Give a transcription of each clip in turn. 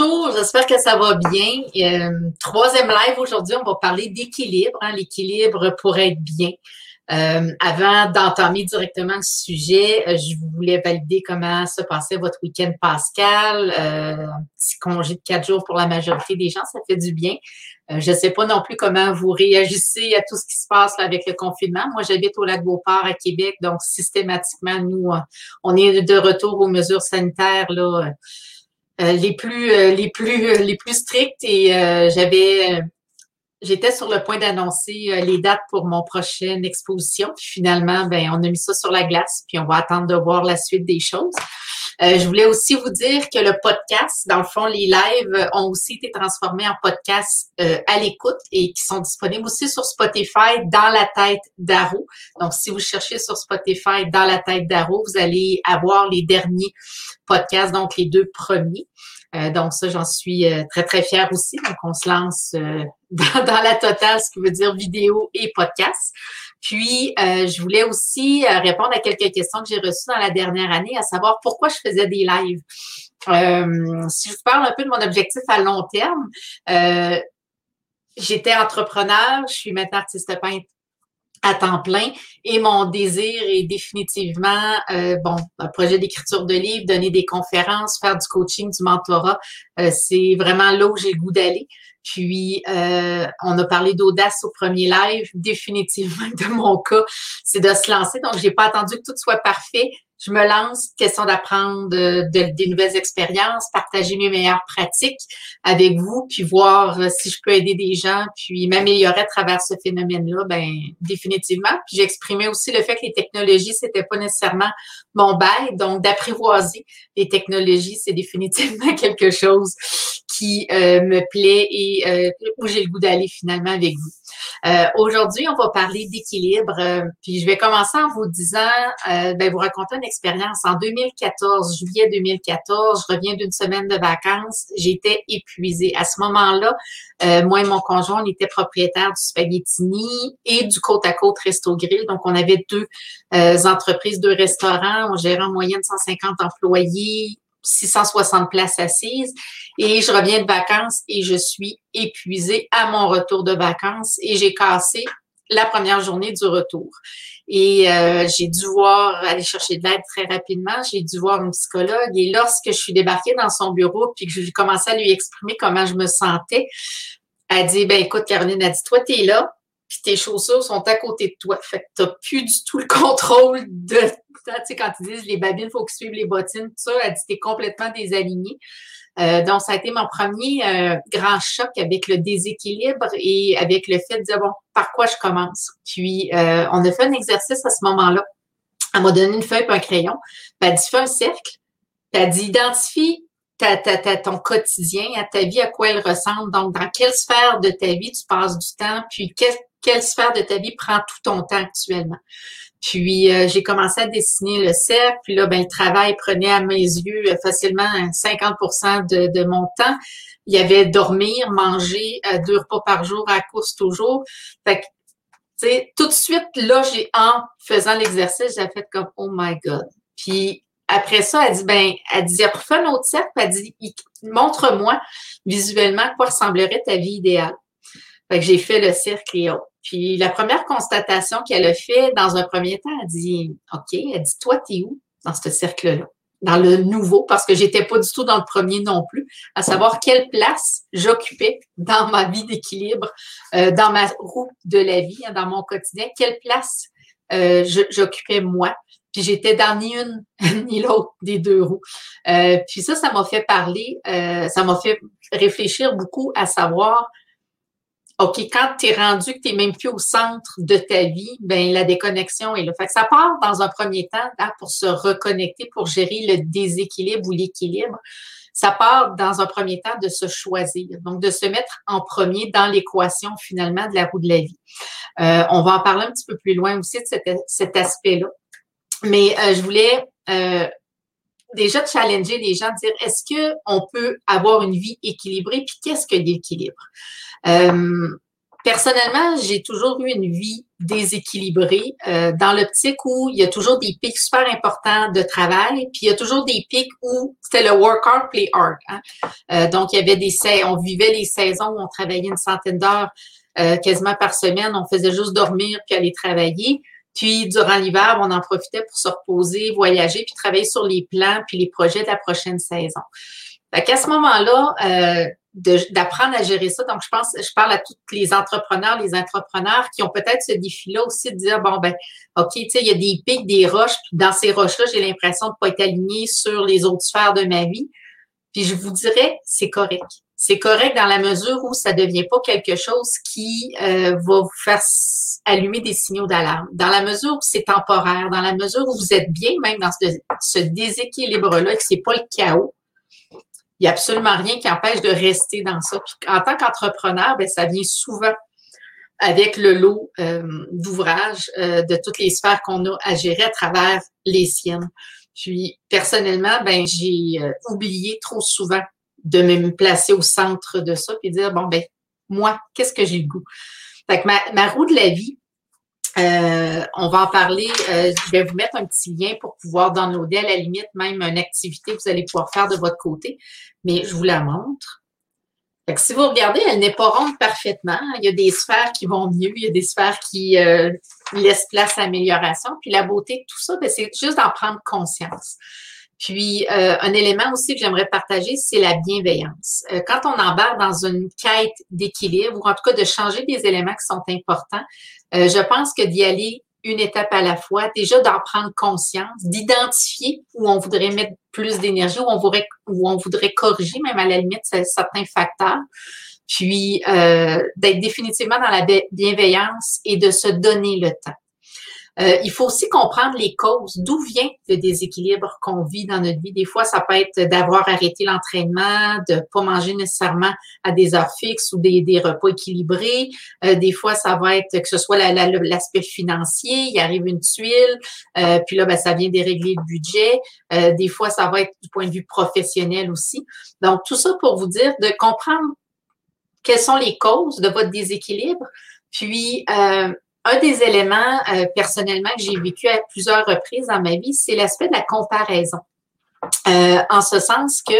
Bonjour, j'espère que ça va bien. Euh, troisième live aujourd'hui, on va parler d'équilibre, hein, l'équilibre pour être bien. Euh, avant d'entamer directement le sujet, euh, je voulais valider comment se passait votre week-end pascal. un petit congé de quatre jours pour la majorité des gens, ça fait du bien. je ne sais pas non plus comment vous réagissez à tout ce qui se passe avec le confinement. Moi, j'habite au lac Beauport à Québec, donc systématiquement, nous, on est de retour aux mesures sanitaires là euh, les plus euh, les plus euh, les plus strictes et j'avais j'étais sur le point d'annoncer les dates pour mon prochaine exposition. Puis finalement, ben on a mis ça sur la glace, puis on va attendre de voir la suite des choses. Euh, je voulais aussi vous dire que le podcast, dans le fond, les lives ont aussi été transformés en podcast euh, à l'écoute et qui sont disponibles aussi sur Spotify dans la tête d'Aro. Donc, si vous cherchez sur Spotify dans la tête d'Aro, vous allez avoir les derniers podcasts, donc les deux premiers. Euh, donc ça, j'en suis très, très fière aussi. Donc, on se lance dans, dans, la totale, ce qui veut dire vidéo et podcast. Puis, euh, je voulais aussi euh, répondre à quelques questions que j'ai reçues dans la dernière année, à savoir pourquoi je faisais des lives. Euh, si je vous parle un peu de mon objectif à long terme, j'étais entrepreneur, je suis maintenant artiste peintre à temps plein et mon désir est définitivement bon un projet d'écriture de livres, donner des conférences, faire du coaching, du mentorat, c'est vraiment là où j'ai le goût d'aller. Puis, euh, on a parlé d'audace au premier live. Définitivement, de mon cas, c'est de se lancer. Donc, j'ai pas attendu que tout soit parfait je me lance, question d'apprendre de, des nouvelles expériences, partager mes meilleures pratiques avec vous, puis voir euh, si je peux aider des gens, puis m'améliorer à travers ce phénomène-là, ben définitivement. Puis j'exprimais aussi le fait que les technologies, c'était pas nécessairement mon bail, donc d'apprivoiser les technologies, c'est définitivement quelque chose qui euh, me plaît et euh, où j'ai le goût d'aller finalement avec vous. Aujourd'hui, on va parler d'équilibre, puis je vais commencer en vous disant, ben vous raconter une expérience. En 2014, juillet 2014, je reviens d'une semaine de vacances. J'étais épuisée. À ce moment-là, euh, moi et mon conjoint, on était propriétaires du Spaghettini et du Côte à Côte Resto Grill. Donc, on avait deux euh, entreprises, deux restaurants. On gérait en moyenne 150 employés, 660 places assises. Et je reviens de vacances et je suis épuisée à mon retour de vacances et j'ai cassé la première journée du retour. Et euh, j'ai dû voir, aller chercher de l'aide très rapidement. J'ai dû voir une psychologue. Et lorsque je suis débarquée dans son bureau, puis que je commençais à lui exprimer comment je me sentais, elle dit, ben écoute, Caroline, a dit, toi, tu es là, tes chaussures sont à côté de toi. Fait que tu n'as plus du tout le contrôle de... Tu sais, quand ils disent les babines, faut que tu suives les bottines, tout ça, elle dit, tu es complètement désaligné. Euh, donc, ça a été mon premier euh, grand choc avec le déséquilibre et avec le fait de dire, bon, par quoi je commence? Puis, euh, on a fait un exercice à ce moment-là. Elle m'a donné une feuille et un crayon. Puis, elle dit, fais un cercle. Puis, elle dit, identifie ta, ton quotidien, à ta vie, à quoi elle ressemble. Donc, dans quelle sphère de ta vie tu passes du temps, puis quelle, quelle sphère de ta vie prend tout ton temps actuellement? Puis euh, j'ai commencé à dessiner le cercle. Puis là, ben, le travail prenait à mes yeux euh, facilement 50 de, de mon temps. Il y avait dormir, manger euh, deux repas par jour à course toujours. Fait que, tout de suite, là, j'ai en faisant l'exercice, j'ai fait comme Oh my God. Puis après ça, elle dit, ben, elle dit, refais un autre cercle, elle dit, montre-moi visuellement quoi ressemblerait ta vie idéale. Fait que j'ai fait le cercle et autres. Puis la première constatation qu'elle a fait dans un premier temps, elle dit OK, elle dit Toi, t'es où dans ce cercle-là? Dans le nouveau, parce que j'étais pas du tout dans le premier non plus, à savoir quelle place j'occupais dans ma vie d'équilibre, euh, dans ma roue de la vie, hein, dans mon quotidien, quelle place euh, j'occupais moi. Puis j'étais dans ni une ni l'autre des deux roues. Euh, puis ça, ça m'a fait parler, ça m'a fait réfléchir beaucoup à savoir OK, quand tu es rendu que tu n'es même plus au centre de ta vie, ben la déconnexion est là. Fait que ça part dans un premier temps hein, pour se reconnecter, pour gérer le déséquilibre ou l'équilibre. Ça part dans un premier temps de se choisir, donc de se mettre en premier dans l'équation finalement de la roue de la vie. Euh, on va en parler un petit peu plus loin aussi de cet, aspect-là. Mais euh, je voulais euh, déjà challenger les gens, dire est-ce qu'on peut avoir une vie équilibrée, puis qu'est-ce que l'équilibre? Euh, personnellement, j'ai toujours eu une vie déséquilibrée dans l'optique où il y a toujours des pics super importants de travail, puis il y a toujours des pics où c'était le work hard, play hard. Hein. Donc, il y avait des on vivait les saisons où on travaillait une centaine d'heures euh, quasiment par semaine, on faisait juste dormir puis aller travailler. Puis, durant l'hiver, on en profitait pour se reposer, voyager, puis travailler sur les plans puis les projets de la prochaine saison. Fait qu'à ce moment-là, euh, d'apprendre à gérer ça. Donc, je pense, je parle à tous les entrepreneurs, les entrepreneurs qui ont peut-être ce défi-là aussi de dire, bon, ben, OK, tu sais, il y a des pics, des roches, puis dans ces roches-là, j'ai l'impression de pas être aligné sur les autres sphères de ma vie. Puis je vous dirais, c'est correct. C'est correct dans la mesure où ça devient pas quelque chose qui euh, va vous faire allumer des signaux d'alarme. Dans la mesure où c'est temporaire, dans la mesure où vous êtes bien même dans ce, ce déséquilibre-là, que c'est pas le chaos, il n'y a absolument rien qui empêche de rester dans ça. en tant qu'entrepreneur, ben, ça vient souvent avec le lot euh, d'ouvrages euh, de toutes les sphères qu'on a à gérer à travers les siennes. Puis personnellement, ben j'ai euh, oublié trop souvent de me placer au centre de ça puis dire bon ben moi qu'est-ce que j'ai le goût? Fait que ma, ma roue de la vie, euh, on va en parler. Euh, je vais vous mettre un petit lien pour pouvoir downloader à la limite même une activité que vous allez pouvoir faire de votre côté. Mais je vous la montre. Fait que si vous regardez, elle n'est pas ronde parfaitement. Il y a des sphères qui vont mieux, il y a des sphères qui euh, laissent place à amélioration. Puis la beauté de tout ça, ben, c'est juste d'en prendre conscience. Puis, euh, un élément aussi que j'aimerais partager, c'est la bienveillance. Euh, quand on embarque dans une quête d'équilibre, ou en tout cas de changer des éléments qui sont importants, euh, je pense que d'y aller une étape à la fois, déjà d'en prendre conscience, d'identifier où on voudrait mettre plus d'énergie, où où on voudrait corriger même à la limite certains facteurs, puis d'être définitivement dans la bienveillance et de se donner le temps. Euh, il faut aussi comprendre les causes, d'où vient le déséquilibre qu'on vit dans notre vie? Des fois, ça peut être d'avoir arrêté l'entraînement, de pas manger nécessairement à des heures fixes ou des, repas équilibrés. Euh, des fois, ça va être que ce soit l'aspect financier, il arrive une tuile, euh, puis là, ben, ça vient dérégler le budget. des fois, ça va être du point de vue professionnel aussi. Donc, tout ça pour vous dire de comprendre quelles sont les causes de votre déséquilibre, puis un des éléments euh, personnellement que j'ai vécu à plusieurs reprises dans ma vie, c'est l'aspect de la comparaison. Euh, en ce sens que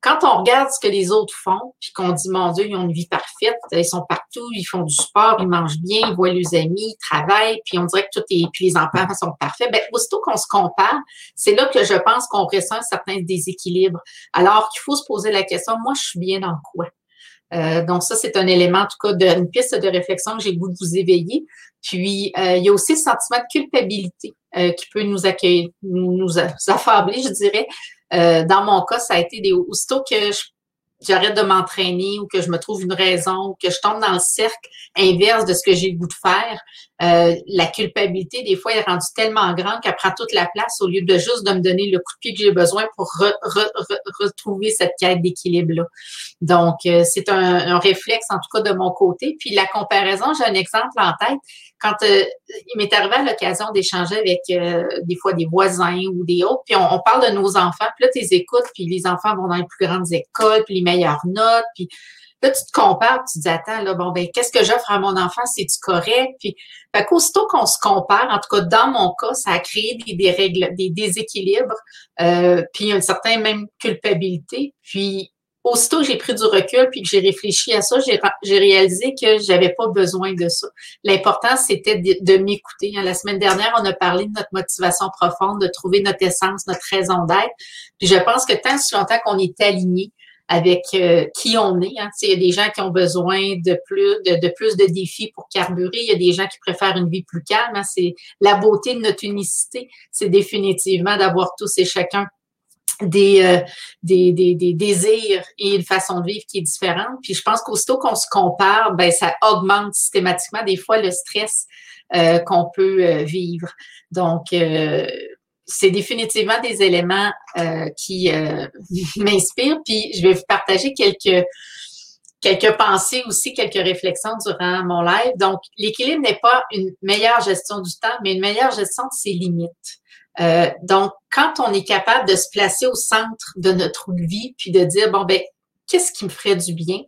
quand on regarde ce que les autres font, puis qu'on dit, mon Dieu, ils ont une vie parfaite, ils sont partout, ils font du sport, ils mangent bien, ils voient leurs amis, ils travaillent, puis on dirait que tout est, puis les enfants sont parfaits. Ben, aussitôt qu'on se compare, c'est là que je pense qu'on ressent un certain déséquilibre. Alors qu'il faut se poser la question, moi, je suis bien dans quoi? Euh, donc, ça, c'est un élément, en tout cas, d'une piste de réflexion que j'ai le goût de vous éveiller. Puis, euh, il y a aussi le sentiment de culpabilité euh, qui peut nous accueillir, nous, affabler, je dirais. dans mon cas, ça a été des aussitôt que j'arrête de m'entraîner ou que je me trouve une raison ou que je tombe dans le cercle inverse de ce que j'ai le goût de faire, euh, la culpabilité, des fois, est rendue tellement grande qu'elle prend toute la place au lieu de juste de me donner le coup de pied que j'ai besoin pour retrouver cette quête d'équilibre-là. Donc, euh, c'est un, réflexe, en tout cas, de mon côté. Puis la comparaison, j'ai un exemple en tête. Quand euh, il m'est arrivé à l'occasion d'échanger avec des fois des voisins ou des autres, puis on, parle de nos enfants, puis là, tu les écoutes, puis les enfants vont dans les plus grandes écoles, puis les meilleures notes, puis Là, tu te compares, tu te dis, attends, là, bon, ben, qu'est-ce que j'offre à mon enfant? C'est-tu correct? Puis, fait qu'aussitôt qu'on se compare, en tout cas, dans mon cas, ça a créé des, des règles, des déséquilibres, euh, puis une certaine même culpabilité. Puis, aussitôt que j'ai pris du recul puis que j'ai réfléchi à ça, j'ai réalisé que j'avais pas besoin de ça. L'important, c'était de, m'écouter. Hein, la semaine dernière, on a parlé de notre motivation profonde, de trouver notre essence, notre raison d'être. Puis je pense que tant si longtemps qu'on est aligné avec euh, qui on est. Hein. Il y a des gens qui ont besoin de plus de, plus de défis pour carburer. Il y a des gens qui préfèrent une vie plus calme. Hein. C'est la beauté de notre unicité, c'est définitivement d'avoir tous et chacun des, euh, des, des, des, désirs et une façon de vivre qui est différente. Puis je pense qu'aussitôt qu'on se compare, ben ça augmente systématiquement des fois le stress euh, qu'on peut vivre. Donc, c'est définitivement des éléments euh, qui euh, m'inspirent. Puis je vais vous partager quelques quelques pensées aussi, quelques réflexions durant mon live. Donc, l'équilibre n'est pas une meilleure gestion du temps, mais une meilleure gestion de ses limites. Euh, donc, quand on est capable de se placer au centre de notre vie, puis de dire bon ben, qu'est-ce qui me ferait du bien?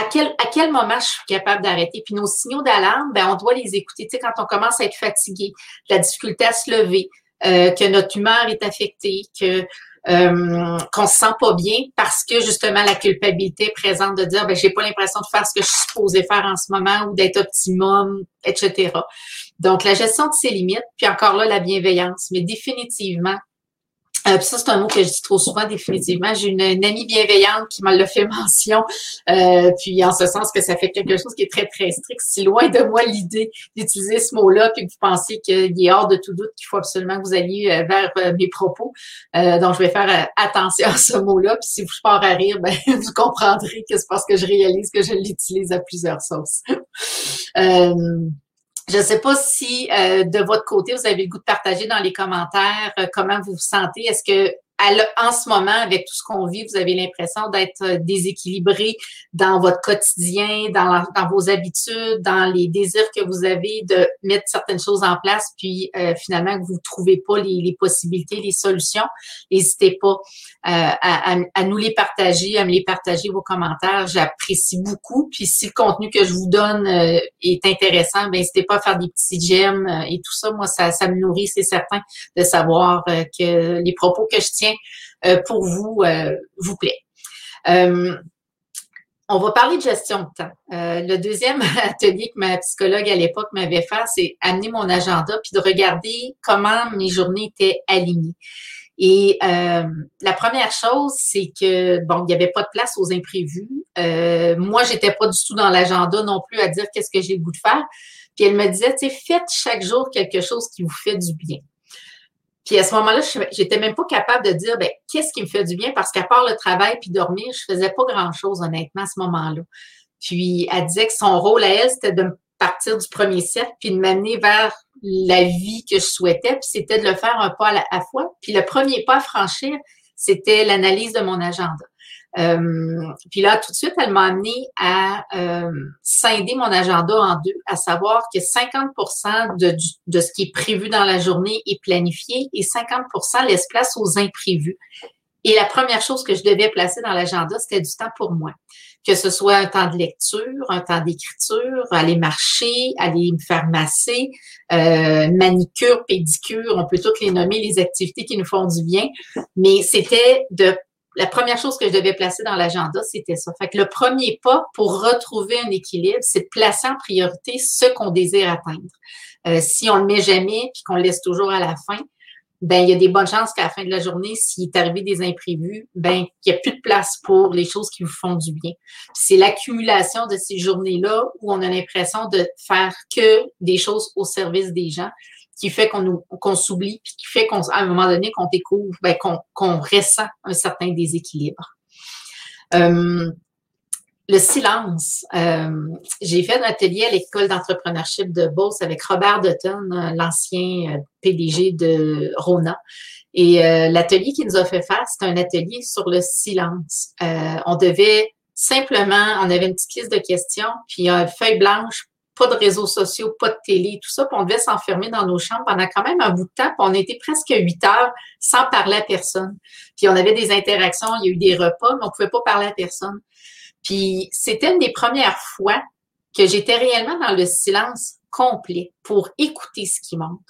À quel, à quel moment je suis capable d'arrêter? Puis nos signaux d'alarme, ben, on doit les écouter. Tu sais, quand on commence à être fatigué, la difficulté à se lever, euh, que notre humeur est affectée, que euh, qu'on se sent pas bien parce que justement la culpabilité est présente de dire ben j'ai pas l'impression de faire ce que je suis supposée faire en ce moment ou d'être optimum, etc. Donc la gestion de ses limites, puis encore là la bienveillance, mais définitivement euh, ça, c'est un mot que je dis trop souvent, définitivement. J'ai une, amie bienveillante qui m'a le fait mention. Euh, puis en ce sens que ça fait quelque chose qui est très, très strict. Si loin de moi l'idée d'utiliser ce mot-là, puis que vous pensez qu'il est hors de tout doute qu'il faut absolument que vous alliez euh, vers mes propos. donc, je vais faire attention à ce mot-là. Puis si vous pars à rire, ben, vous comprendrez que c'est parce que je réalise que je l'utilise à plusieurs sauces. Je ne sais pas si euh, de votre côté, vous avez le goût de partager dans les commentaires euh, comment vous vous sentez. Est-ce que en ce moment, avec tout ce qu'on vit, vous avez l'impression d'être euh, déséquilibré dans votre quotidien, dans, vos habitudes, dans les désirs que vous avez de mettre certaines choses en place, puis euh, finalement que vous ne trouvez pas les, possibilités, les solutions. N'hésitez pas euh, à, nous les partager, à me les partager vos commentaires. J'apprécie beaucoup. Puis si le contenu que je vous donne est intéressant, ben n'hésitez pas à faire des petits j'aime et tout ça. Moi, ça me nourrit, c'est certain, de savoir que les propos que je tiens euh, pour vous euh, vous plaît. Euh, on va parler de gestion de temps. le deuxième atelier que ma psychologue à l'époque m'avait fait, c'est amener mon agenda puis de regarder comment mes journées étaient alignées. Et la première chose, c'est que bon, il n'y avait pas de place aux imprévus. Euh, moi, j'étais pas du tout dans l'agenda non plus à dire qu'est-ce que j'ai le goût de faire. Puis elle me disait, tu sais, faites chaque jour quelque chose qui vous fait du bien. Puis à ce moment-là, j'étais même pas capable de dire, ben, qu'est-ce qui me fait du bien? Parce qu'à part le travail puis dormir, je faisais pas grand-chose, honnêtement, à ce moment-là. Puis elle disait que son rôle à elle, c'était de partir du premier cercle puis de m'amener vers la vie que je souhaitais. Puis c'était de le faire un pas à la fois. Puis le premier pas à franchir, c'était l'analyse de mon agenda. Euh, puis là, tout de suite, elle m'a amené à euh, scinder mon agenda en deux, à savoir que 50 de, de ce qui est prévu dans la journée est planifié et 50% laisse place aux imprévus. Et la première chose que je devais placer dans l'agenda, c'était du temps pour moi. Que ce soit un temps de lecture, un temps d'écriture, aller marcher, aller me faire masser, euh, manicure, pédicure, on peut toutes les nommer, les activités qui nous font du bien. Mais c'était de la première chose que je devais placer dans l'agenda, c'était ça. Fait que le premier pas pour retrouver un équilibre, c'est de placer en priorité ce qu'on désire atteindre. Euh, si on le met jamais puis qu'on le laisse toujours à la fin, ben il y a des bonnes chances qu'à la fin de la journée, s'il est arrivé des imprévus, ben qu'il n'y a plus de place pour les choses qui vous font du bien. C'est l'accumulation de ces journées-là où on a l'impression de faire que des choses au service des gens qui fait qu'on qu'on s'oublie, puis qui fait qu'à un moment donné qu'on découvre, ben, qu'on ressent un certain déséquilibre. Euh, le silence. Euh, j'ai fait un atelier à l'école d'entrepreneurship de Beauce avec Robert Dutton, l'ancien PDG de Rona. Et euh, l'atelier qu'il nous a fait faire, c'est un atelier sur le silence. on devait simplement, on avait une petite liste de questions, puis une feuille blanche pas de réseaux sociaux, pas de télé, tout ça. Puis on devait s'enfermer dans nos chambres pendant quand même un bout de temps. Puis on était presque huit heures sans parler à personne. Puis on avait des interactions, il y a eu des repas, mais on pouvait pas parler à personne. Puis c'était une des premières fois que j'étais réellement dans le silence complet pour écouter ce qui monte.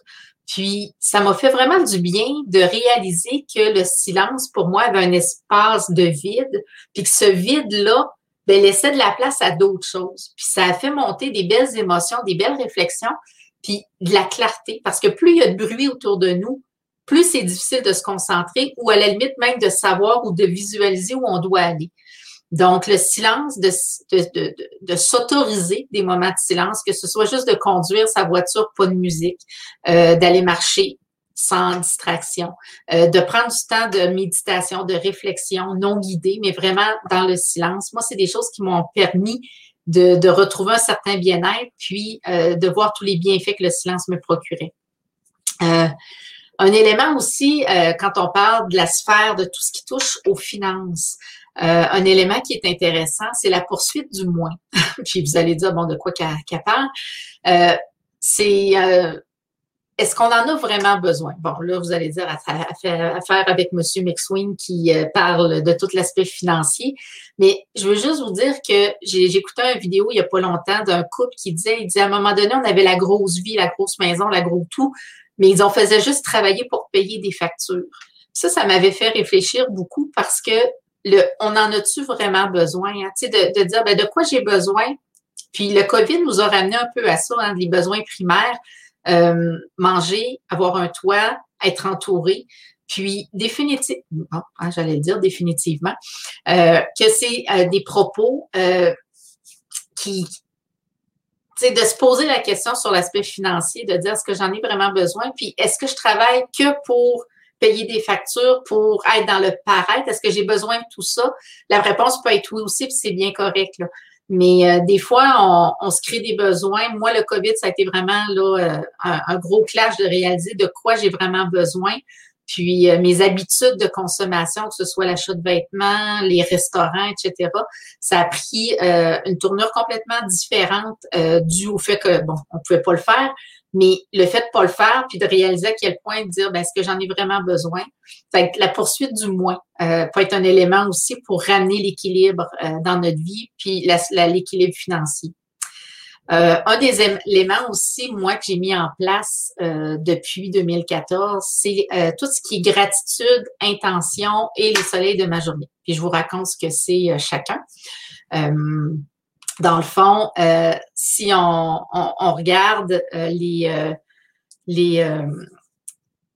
Puis ça m'a fait vraiment du bien de réaliser que le silence, pour moi, avait un espace de vide, puis que ce vide-là ben, laissait de la place à d'autres choses. Puis ça a fait monter des belles émotions, des belles réflexions, puis de la clarté. Parce que plus il y a de bruit autour de nous, plus c'est difficile de se concentrer ou à la limite même de savoir ou de visualiser où on doit aller. Donc, le silence, de, de, de, de s'autoriser des moments de silence, que ce soit juste de conduire sa voiture, pas de musique, euh, d'aller marcher, sans distraction, euh, de prendre du temps de méditation, de réflexion non guidée, mais vraiment dans le silence. Moi, c'est des choses qui m'ont permis de, de, retrouver un certain bien-être, puis euh, de voir tous les bienfaits que le silence me procurait. Euh, un élément aussi, quand on parle de la sphère de tout ce qui touche aux finances, un élément qui est intéressant, c'est la poursuite du moins. puis vous allez dire, bon, de quoi qu'elle parle? c'est est-ce qu'on en a vraiment besoin? Bon, là, vous allez dire affaire avec M. McSween qui euh, parle de tout l'aspect financier. Mais je veux juste vous dire que j'ai écouté une vidéo il n'y a pas longtemps d'un couple qui disait, il dit à un moment donné, on avait la grosse vie, la grosse maison, la grosse tout, mais ils en faisaient juste travailler pour payer des factures. Ça, ça m'avait fait réfléchir beaucoup parce que on en a-tu vraiment besoin? Hein? Tu sais, de, de dire, ben, de quoi j'ai besoin? Puis le COVID nous a ramené un peu à ça, hein, les besoins primaires. Euh, manger, avoir un toit, être entouré. Puis, définitivement, hein, j'allais dire définitivement, euh, que c'est euh, des propos qui, c'est de se poser la question sur l'aspect financier, de dire est-ce que j'en ai vraiment besoin, puis est-ce que je travaille que pour payer des factures, pour être dans le paraître, est-ce que j'ai besoin de tout ça? La réponse peut être oui aussi, puis c'est bien correct. Là. Mais euh, des fois, on, se crée des besoins. Moi, le COVID, ça a été vraiment là, euh, un, gros clash de réaliser de quoi j'ai vraiment besoin. Puis euh, mes habitudes de consommation, que ce soit l'achat de vêtements, les restaurants, etc., ça a pris une tournure complètement différente dû au fait que, bon, on pouvait pas le faire, mais le fait de pas le faire, puis de réaliser à quel point de dire, ben, est-ce que j'en ai vraiment besoin? Fait la poursuite du moins euh, peut être un élément aussi pour ramener l'équilibre euh, dans notre vie, puis l'équilibre financier. Euh, un des éléments aussi, moi, que j'ai mis en place depuis 2014, c'est tout ce qui est gratitude, intention et les soleils de ma journée. Puis je vous raconte ce que c'est chacun dans le fond, euh, si on, regarde euh, les, euh,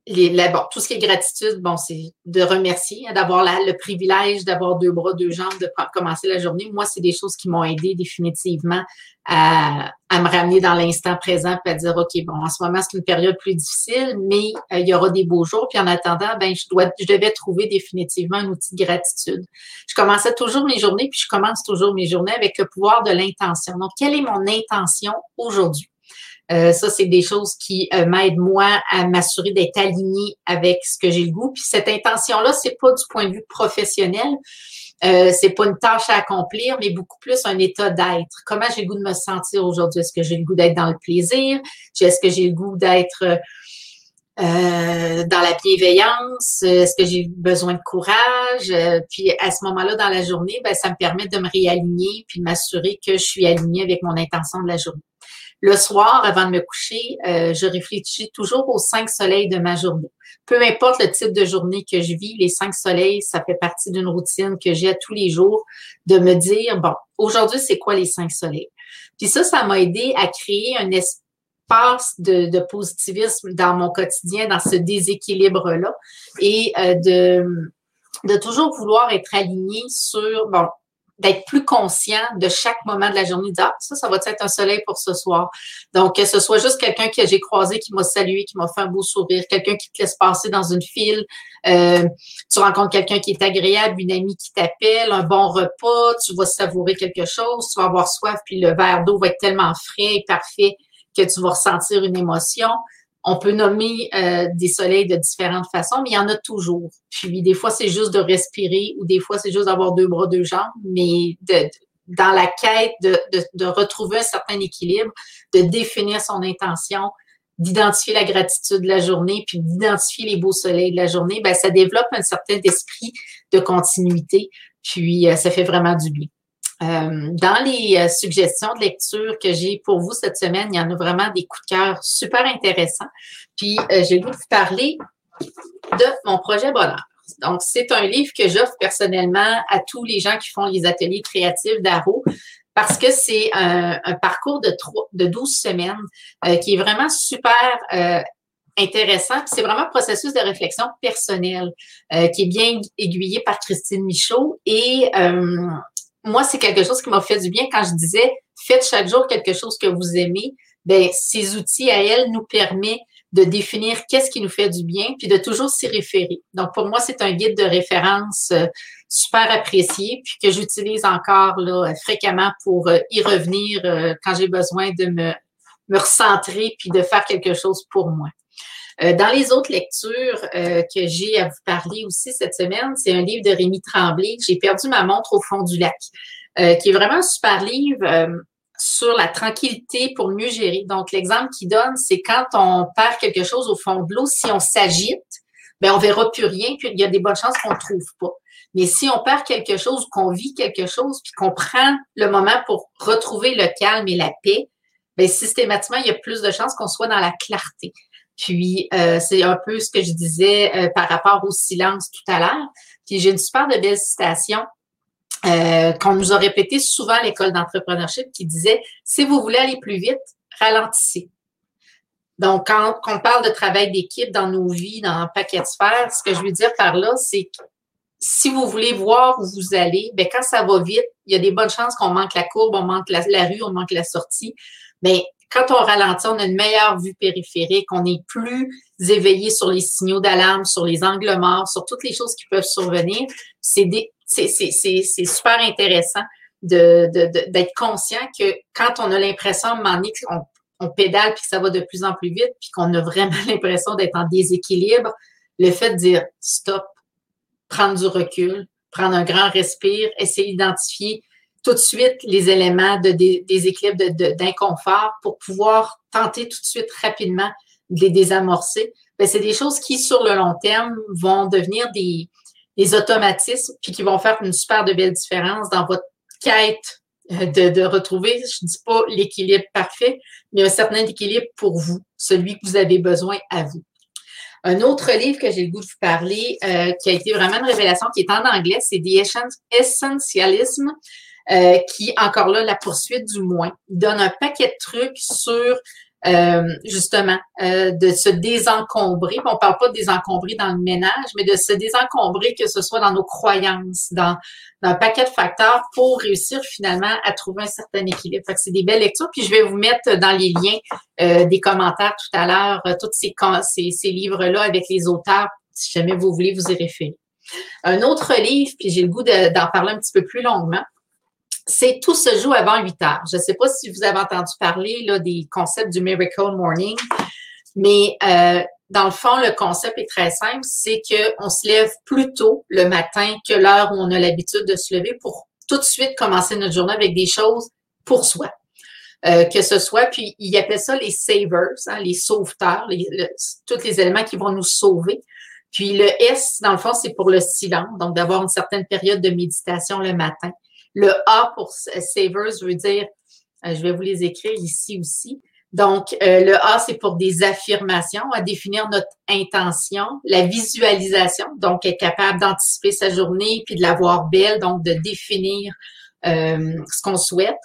les, bon, tout ce qui est gratitude, bon, c'est de remercier, hein, d'avoir le privilège d'avoir deux bras, deux jambes, de commencer la journée. Moi, c'est des choses qui m'ont aidé définitivement à, à me ramener dans l'instant présent et à dire, OK, bon, en ce moment, c'est une période plus difficile, mais euh, il y aura des beaux jours. Puis en attendant, ben, je dois, je devais trouver définitivement un outil de gratitude. Je commençais toujours mes journées, puis je commence toujours mes journées avec le pouvoir de l'intention. Donc, quelle est mon intention aujourd'hui? Euh, ça, c'est des choses qui euh, m'aident, moi, à m'assurer d'être alignée avec ce que j'ai le goût. Puis cette intention-là, c'est pas du point de vue professionnel, euh, c'est pas une tâche à accomplir, mais beaucoup plus un état d'être. Comment j'ai le goût de me sentir aujourd'hui? Est-ce que j'ai le goût d'être dans le plaisir? Est-ce que j'ai le goût d'être euh, dans la bienveillance? Est-ce que j'ai besoin de courage? Euh, puis à ce moment-là, dans la journée, ben, ça me permet de me réaligner puis de m'assurer que je suis alignée avec mon intention de la journée. Le soir, avant de me coucher, euh, je réfléchis toujours aux cinq soleils de ma journée. Peu importe le type de journée que je vis, les cinq soleils, ça fait partie d'une routine que j'ai à tous les jours de me dire, bon, aujourd'hui, c'est quoi les cinq soleils? Puis ça, ça m'a aidé à créer un espace de, positivisme dans mon quotidien, dans ce déséquilibre-là, et euh, de, de toujours vouloir être aligné sur, bon, d'être plus conscient de chaque moment de la journée, de dire, ah, ça, ça va être un soleil pour ce soir? Donc, que ce soit juste quelqu'un que j'ai croisé, qui m'a salué, qui m'a fait un beau sourire, quelqu'un qui te laisse passer dans une file, euh, tu rencontres quelqu'un qui est agréable, une amie qui t'appelle, un bon repas, tu vas savourer quelque chose, tu vas avoir soif, puis le verre d'eau va être tellement frais et parfait que tu vas ressentir une émotion. On peut nommer euh, des soleils de différentes façons, mais il y en a toujours. Puis des fois, c'est juste de respirer ou des fois, c'est juste d'avoir deux bras, deux jambes, mais de, dans la quête de, de, de, retrouver un certain équilibre, de définir son intention, d'identifier la gratitude de la journée, puis d'identifier les beaux soleils de la journée, ben, ça développe un certain esprit de continuité, puis euh, ça fait vraiment du bien. Euh, dans les euh, suggestions de lecture que j'ai pour vous cette semaine, il y en a vraiment des coups de cœur super intéressants. Puis euh, j'ai voulu vous parler de mon projet Bonheur. Donc, c'est un livre que j'offre personnellement à tous les gens qui font les ateliers créatifs d'Aro parce que c'est un, parcours de, de 12 semaines qui est vraiment super intéressant. C'est vraiment un processus de réflexion personnelle qui est bien aiguillé par Christine Michaud et moi, c'est quelque chose qui m'a fait du bien quand je disais faites chaque jour quelque chose que vous aimez. Ben, ces outils à elle nous permettent de définir qu'est-ce qui nous fait du bien, puis de toujours s'y référer. Donc, pour moi, c'est un guide de référence euh, super apprécié, puis que j'utilise encore là, fréquemment pour euh, y revenir euh, quand j'ai besoin de me, me recentrer, puis de faire quelque chose pour moi. Euh, dans les autres lectures euh, que j'ai à vous parler aussi cette semaine, c'est un livre de Rémi Tremblay, J'ai perdu ma montre au fond du lac, euh, qui est vraiment un super livre sur la tranquillité pour mieux gérer. Donc, l'exemple qu'il donne, c'est quand on perd quelque chose au fond de l'eau, si on s'agite, ben on verra plus rien, puis il y a des bonnes chances qu'on ne trouve pas. Mais si on perd quelque chose, qu'on vit quelque chose, puis qu'on prend le moment pour retrouver le calme et la paix, ben systématiquement, il y a plus de chances qu'on soit dans la clarté. Puis, euh, c'est un peu ce que je disais euh, par rapport au silence tout à l'heure. Puis, j'ai une super de belle citation euh, qu'on nous a répété souvent à l'école d'entrepreneurship qui disait si vous voulez aller plus vite, ralentissez. Donc, quand, on parle de travail d'équipe dans nos vies, dans un paquet de sphères, ce que je veux dire par là, c'est que si vous voulez voir où vous allez, bien, quand ça va vite, il y a des bonnes chances qu'on manque la courbe, on manque la, rue, on manque la sortie. Mais quand on ralentit, on a une meilleure vue périphérique, on est plus éveillé sur les signaux d'alarme, sur les angles morts, sur toutes les choses qui peuvent survenir. C'est super intéressant d'être conscient que quand on a l'impression à un moment donné qu'on on pédale puis que ça va de plus en plus vite puis qu'on a vraiment l'impression d'être en déséquilibre, le fait de dire stop, prendre du recul, prendre un grand respire, essayer d'identifier tout de suite les éléments de, déséquilibre, d'inconfort pour pouvoir tenter tout de suite rapidement de les désamorcer. Ben, c'est des choses qui, sur le long terme, vont devenir des, des automatismes, puis qui vont faire une super de belle différence dans votre quête euh, de, de retrouver, je ne dis pas l'équilibre parfait, mais un certain équilibre pour vous, celui que vous avez besoin à vous. Un autre livre que j'ai le goût de vous parler, euh, qui a été vraiment une révélation, qui est en anglais, c'est The Essentialism, euh, qui, encore là, la poursuite du moins, donne un paquet de trucs sur euh, justement, euh, de se désencombrer. On parle pas de désencombrer dans le ménage, mais de se désencombrer, que ce soit dans nos croyances, dans, dans un paquet de facteurs pour réussir finalement à trouver un certain équilibre. Fait que c'est des belles lectures. Puis je vais vous mettre dans les liens euh, des commentaires tout à l'heure, euh, tous ces, ces, ces livres-là avec les auteurs, si jamais vous voulez vous y référer. Un autre livre, puis j'ai le goût d'en parler un petit peu plus longuement, c'est tout se joue avant 8 heures. Je ne sais pas si vous avez entendu parler là, des concepts du Miracle Morning, mais euh, dans le fond, le concept est très simple, c'est qu'on se lève plus tôt le matin que l'heure où on a l'habitude de se lever pour tout de suite commencer notre journée avec des choses pour soi. Euh, que ce soit, puis il appelle ça les savers, hein, les sauveteurs, les, tous les éléments qui vont nous sauver. Puis le S, dans le fond, c'est pour le silence, donc d'avoir une certaine période de méditation le matin. Le A pour savers veut dire, euh, je vais vous les écrire ici aussi. Donc, euh, le A, c'est pour des affirmations, à définir notre intention, la visualisation, donc être capable d'anticiper sa journée puis de la voir belle, donc de définir euh, ce qu'on souhaite.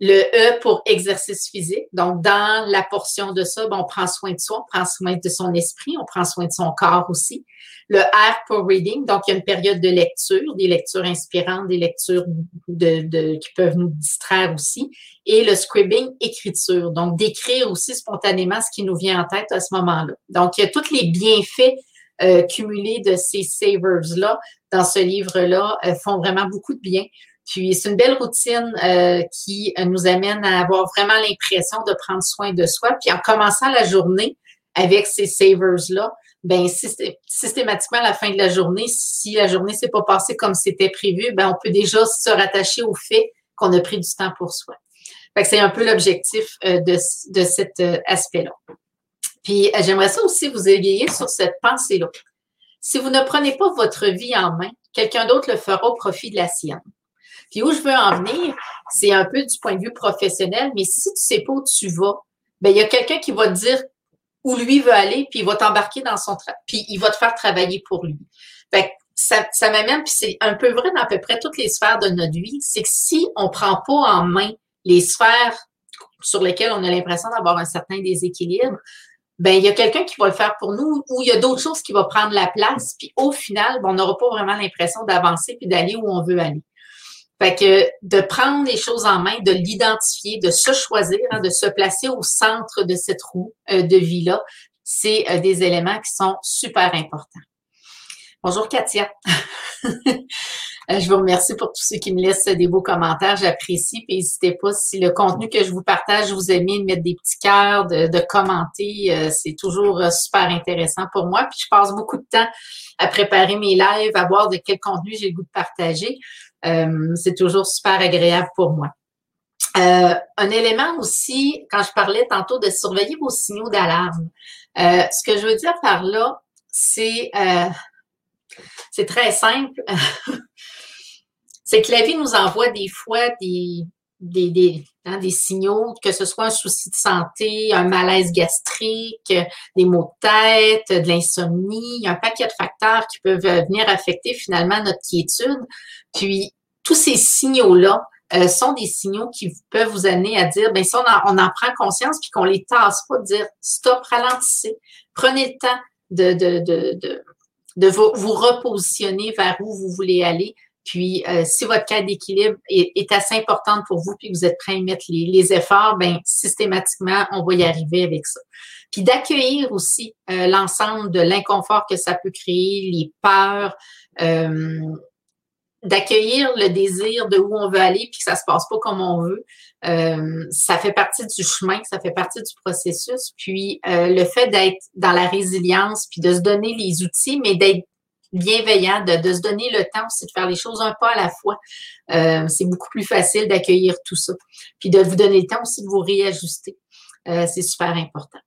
Le E pour exercice physique. Donc, dans la portion de ça, ben, on prend soin de soi, on prend soin de son esprit, on prend soin de son corps aussi. Le R pour reading. Donc, il y a une période de lecture, des lectures inspirantes, des lectures qui peuvent nous distraire aussi. Et le scribbing, écriture. Donc, d'écrire aussi spontanément ce qui nous vient en tête à ce moment-là. Donc, il y a tous les bienfaits euh, cumulés de ces savers-là dans ce livre-là euh, font vraiment beaucoup de bien. Puis c'est une belle routine euh, qui euh, nous amène à avoir vraiment l'impression de prendre soin de soi. Puis en commençant la journée avec ces savers-là, ben systématiquement à la fin de la journée, si la journée s'est pas passée comme c'était prévu, ben on peut déjà se rattacher au fait qu'on a pris du temps pour soi. Fait que c'est un peu l'objectif euh, de, de cet aspect-là. Puis j'aimerais ça aussi vous égayer sur cette pensée-là. Si vous ne prenez pas votre vie en main, quelqu'un d'autre le fera au profit de la sienne. Puis où je veux en venir, c'est un peu du point de vue professionnel, mais si tu sais pas où tu vas, ben il y a quelqu'un qui va te dire où lui veut aller, puis il va t'embarquer dans son travail, puis il va te faire travailler pour lui. Fait ça, ça m'amène, puis c'est un peu vrai dans à peu près toutes les sphères de notre vie, c'est que si on prend pas en main les sphères sur lesquelles on a l'impression d'avoir un certain déséquilibre, ben il y a quelqu'un qui va le faire pour nous ou il y a d'autres choses qui vont prendre la place, puis au final, ben, on n'aura pas vraiment l'impression d'avancer puis d'aller où on veut aller. Fait que de prendre les choses en main, de l'identifier, de se choisir, hein, de se placer au centre de cette roue euh, de vie-là, c'est euh, des éléments qui sont super importants. Bonjour Katia. Euh, je vous remercie pour tous ceux qui me laissent des beaux commentaires. J'apprécie. Puis n'hésitez pas si le contenu que je vous partage, vous aimez de mettre des petits cœurs, de, de commenter. c'est toujours super intéressant pour moi. Puis je passe beaucoup de temps à préparer mes lives, à voir de quel contenu j'ai le goût de partager. Euh, c'est toujours super agréable pour moi. Euh, un élément aussi, quand je parlais tantôt de surveiller vos signaux d'alarme, euh, ce que je veux dire par là, c'est c'est très simple. c'est que la vie nous envoie des fois des, des, des, hein, des, signaux, que ce soit un souci de santé, un malaise gastrique, des maux de tête, de l'insomnie, un paquet de facteurs qui peuvent venir affecter finalement notre quiétude. Puis, tous ces signaux-là euh, sont des signaux qui peuvent vous amener à dire, ben si on en, on en prend conscience puis qu'on les tasse pas, de dire stop, ralentissez, prenez le temps de, de, de, de, de vous, repositionner vers où vous voulez aller. Puis, euh, si votre cadre d'équilibre est, est, assez importante pour vous, puis que vous êtes prêt à mettre les, les, efforts, ben systématiquement, on va y arriver avec ça. Puis d'accueillir aussi euh, l'ensemble de l'inconfort que ça peut créer, les peurs, euh, d'accueillir le désir de où on veut aller, puis que ça se passe pas comme on veut. Euh, ça fait partie du chemin, ça fait partie du processus. Puis euh, le fait d'être dans la résilience, puis de se donner les outils, mais d'être bienveillant, de, de, se donner le temps aussi de faire les choses un pas à la fois. Euh, c'est beaucoup plus facile d'accueillir tout ça. Puis de vous donner le temps aussi de vous réajuster. Euh, c'est super important.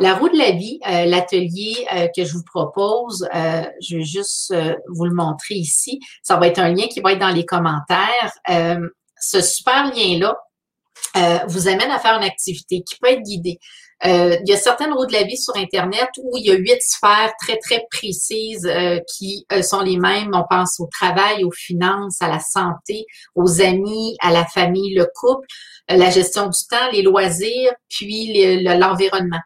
La roue de la vie, euh, l'atelier euh, que je vous propose, euh, je vais juste vous le montrer ici. Ça va être un lien qui va être dans les commentaires. ce super lien-là vous amène à faire une activité qui peut être guidée. Il y a certaines roues de la vie sur Internet où il y a huit sphères très, très précises qui sont les mêmes. On pense au travail, aux finances, à la santé, aux amis, à la famille, le couple, la gestion du temps, les loisirs, puis l'environnement.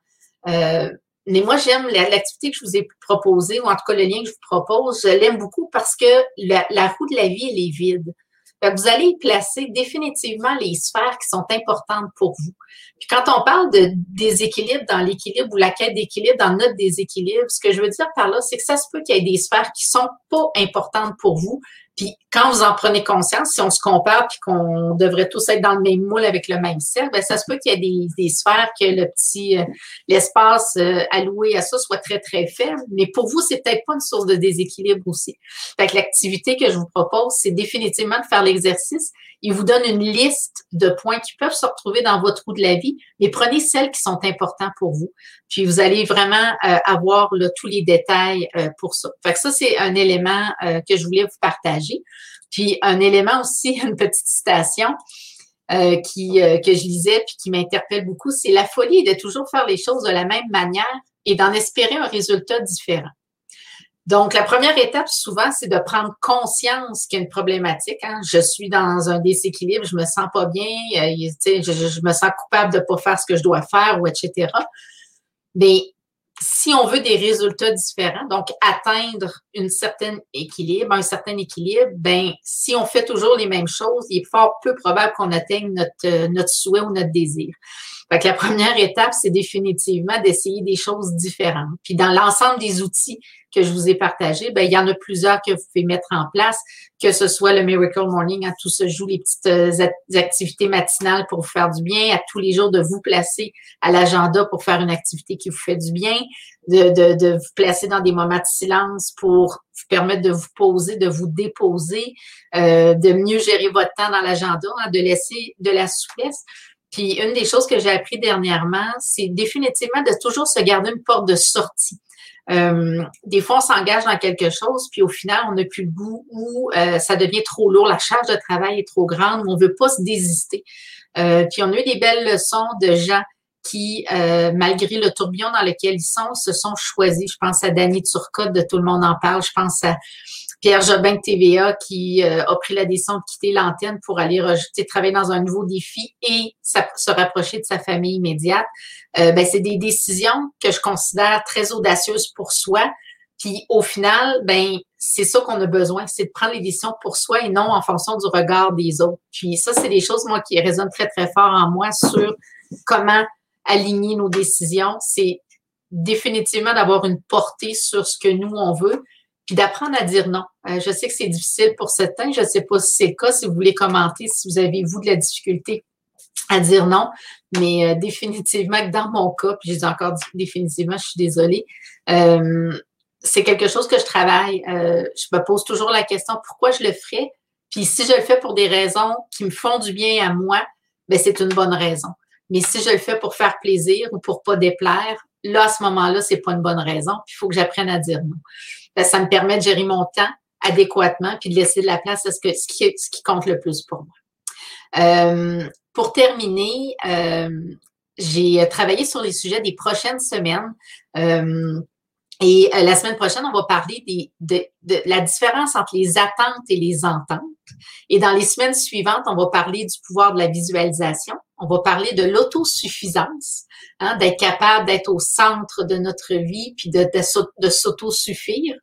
Euh, mais moi, j'aime l'activité que je vous ai proposée, ou en tout cas le lien que je vous propose, je l'aime beaucoup parce que la, la, roue de la vie, elle est vide. Vous allez y placer définitivement les sphères qui sont importantes pour vous. Puis quand on parle de déséquilibre dans l'équilibre ou la quête d'équilibre dans notre déséquilibre, ce que je veux dire par là, c'est que ça se peut qu'il y ait des sphères qui sont pas importantes pour vous, puis quand vous en prenez conscience, si on se compare puis qu'on devrait tous être dans le même moule avec le même cercle, ben ça se peut qu'il y ait des, des, sphères que le petit euh, l'espace euh, alloué à ça soit très très faible, mais pour vous c'est peut-être pas une source de déséquilibre aussi. Fait que l'activité que je vous propose, c'est définitivement de faire l'exercice. Il vous donne une liste de points qui peuvent se retrouver dans votre roue de la vie, mais prenez celles qui sont importantes pour vous. Puis vous allez vraiment euh, avoir tous les détails pour ça. Fait ça c'est un élément que je voulais vous partager. Puis un élément aussi, une petite citation euh, euh, que je lisais puis qui m'interpelle beaucoup, c'est la folie de toujours faire les choses de la même manière et d'en espérer un résultat différent. Donc, la première étape, souvent, c'est de prendre conscience qu'il y a une problématique. Hein. Je suis dans un déséquilibre, je me sens pas bien, euh, je, me sens coupable de pas faire ce que je dois faire, ou etc. Mais si on veut des résultats différents, donc atteindre une certaine équilibre, un certain équilibre, ben si on fait toujours les mêmes choses, il est fort peu probable qu'on atteigne notre, euh, notre souhait ou notre désir. Fait que la première étape, c'est définitivement d'essayer des choses différentes. Puis dans l'ensemble des outils que je vous ai partagés, ben, il y en a plusieurs que vous pouvez mettre en place, que ce soit le Miracle Morning, à tout se joue, les petites euh, activités matinales pour vous faire du bien, à tous les jours de vous placer à l'agenda pour faire une activité qui vous fait du bien, de, de, de vous placer dans des moments de silence pour vous permettre de vous poser, de vous déposer, euh, de mieux gérer votre temps dans l'agenda, hein, de laisser de la souplesse. Puis une des choses que j'ai appris dernièrement, c'est définitivement de toujours se garder une porte de sortie. Euh, des fois, on s'engage dans quelque chose, puis au final, on n'a plus le goût ou euh, ça devient trop lourd, la charge de travail est trop grande, on ne veut pas se désister. Euh, puis on a eu des belles leçons de gens qui, malgré le tourbillon dans lequel ils sont, se sont choisis. Je pense à Danny Turcotte, de Tout le monde en parle. Je pense à Pierre Jobin de TVA qui euh, a pris la décision de quitter l'antenne pour aller travailler dans un nouveau défi et se rapprocher de sa famille immédiate. Euh, ben, c'est des décisions que je considère très audacieuses pour soi. Puis au final, ben c'est ça qu'on a besoin, c'est de prendre les décisions pour soi et non en fonction du regard des autres. Puis ça, c'est des choses moi qui résonnent très très fort en moi sur comment aligner nos décisions. C'est définitivement d'avoir une portée sur ce que nous on veut, puis d'apprendre à dire non. Euh, je sais que c'est difficile pour certains, je ne sais pas si c'est le cas, si vous voulez commenter, si vous avez, vous, de la difficulté à dire non, mais euh, définitivement que dans mon cas, puis j'ai encore dit définitivement, je suis désolée, euh, c'est quelque chose que je travaille. je me pose toujours la question pourquoi je le ferais, puis si je le fais pour des raisons qui me font du bien à moi, ben c'est une bonne raison. Mais si je le fais pour faire plaisir ou pour pas déplaire, là, à ce moment-là, c'est pas une bonne raison. il faut que j'apprenne à dire non. Ça me permet de gérer mon temps adéquatement puis de laisser de la place à ce, que, ce, qui, ce qui compte le plus pour moi. Euh, pour terminer, euh, j'ai travaillé sur les sujets des prochaines semaines. Euh, et euh, la semaine prochaine, on va parler de, de, la différence entre les attentes et les ententes. Et dans les semaines suivantes, on va parler du pouvoir de la visualisation. On va parler de l'autosuffisance, hein, d'être capable d'être au centre de notre vie, puis de, de, s'autosuffire.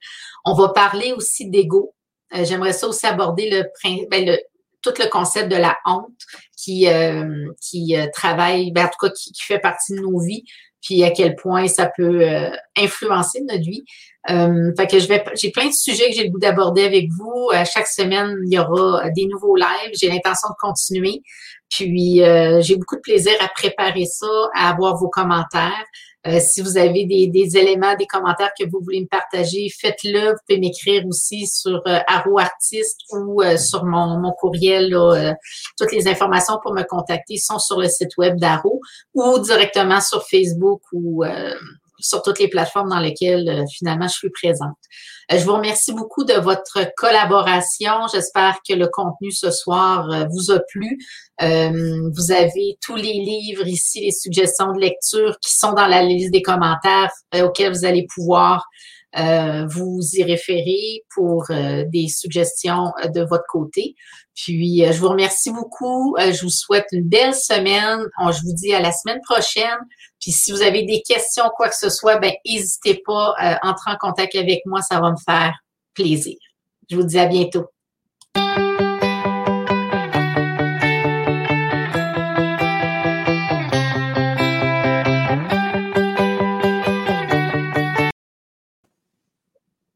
On va parler aussi d'ego. Euh, j'aimerais ça aussi aborder le, ben, le, tout le concept de la honte qui, euh, qui travaille, ben, en tout cas qui, fait partie de nos vies, puis à quel point ça peut euh, influencer notre vie. Euh, fait que je vais, j'ai plein de sujets que j'ai le goût d'aborder avec vous. À chaque semaine, il y aura des nouveaux lives. J'ai l'intention de continuer. Puis euh, j'ai beaucoup de plaisir à préparer ça, à avoir vos commentaires. Euh, si vous avez des, des, éléments, des commentaires que vous voulez me partager, faites-le. Vous pouvez m'écrire aussi sur euh, Artiste ou euh, sur mon, mon courriel. Euh, toutes les informations pour me contacter sont sur le site web d'Aro ou directement sur Facebook ou sur toutes les plateformes dans lesquelles euh, finalement je suis présente. Euh, je vous remercie beaucoup de votre collaboration. J'espère que le contenu ce soir euh, vous a plu. Vous avez tous les livres ici, les suggestions de lecture qui sont dans la liste des commentaires auxquels vous allez pouvoir vous y référer pour des suggestions de votre côté. Puis, je vous remercie beaucoup. je vous souhaite une belle semaine. je vous dis à la semaine prochaine. Puis si vous avez des questions, quoi que ce soit, ben n'hésitez pas à euh, entrer en contact avec moi, ça va me faire plaisir. Je vous dis à bientôt.